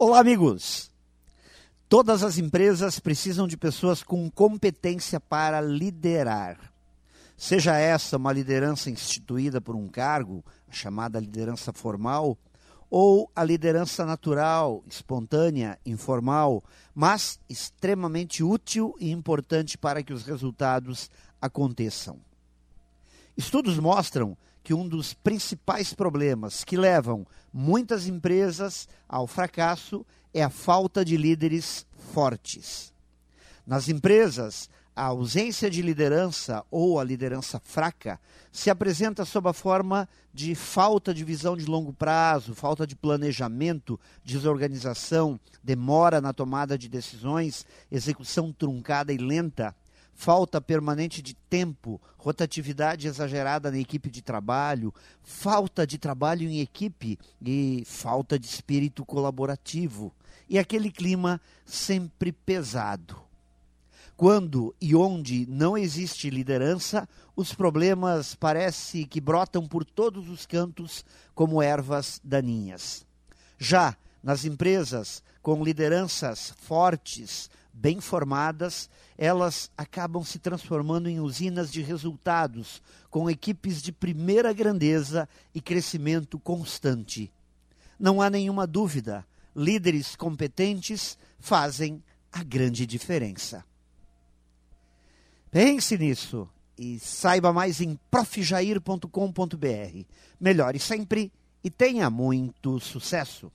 Olá, amigos! Todas as empresas precisam de pessoas com competência para liderar. Seja essa uma liderança instituída por um cargo, a chamada liderança formal, ou a liderança natural, espontânea, informal, mas extremamente útil e importante para que os resultados aconteçam. Estudos mostram que um dos principais problemas que levam muitas empresas ao fracasso é a falta de líderes fortes. Nas empresas, a ausência de liderança ou a liderança fraca se apresenta sob a forma de falta de visão de longo prazo, falta de planejamento, desorganização, demora na tomada de decisões, execução truncada e lenta, falta permanente de tempo, rotatividade exagerada na equipe de trabalho, falta de trabalho em equipe e falta de espírito colaborativo. E aquele clima sempre pesado. Quando e onde não existe liderança, os problemas parece que brotam por todos os cantos como ervas daninhas. Já nas empresas com lideranças fortes, bem formadas, elas acabam se transformando em usinas de resultados, com equipes de primeira grandeza e crescimento constante. Não há nenhuma dúvida, líderes competentes fazem a grande diferença. Pense nisso e saiba mais em profjair.com.br. Melhore sempre e tenha muito sucesso!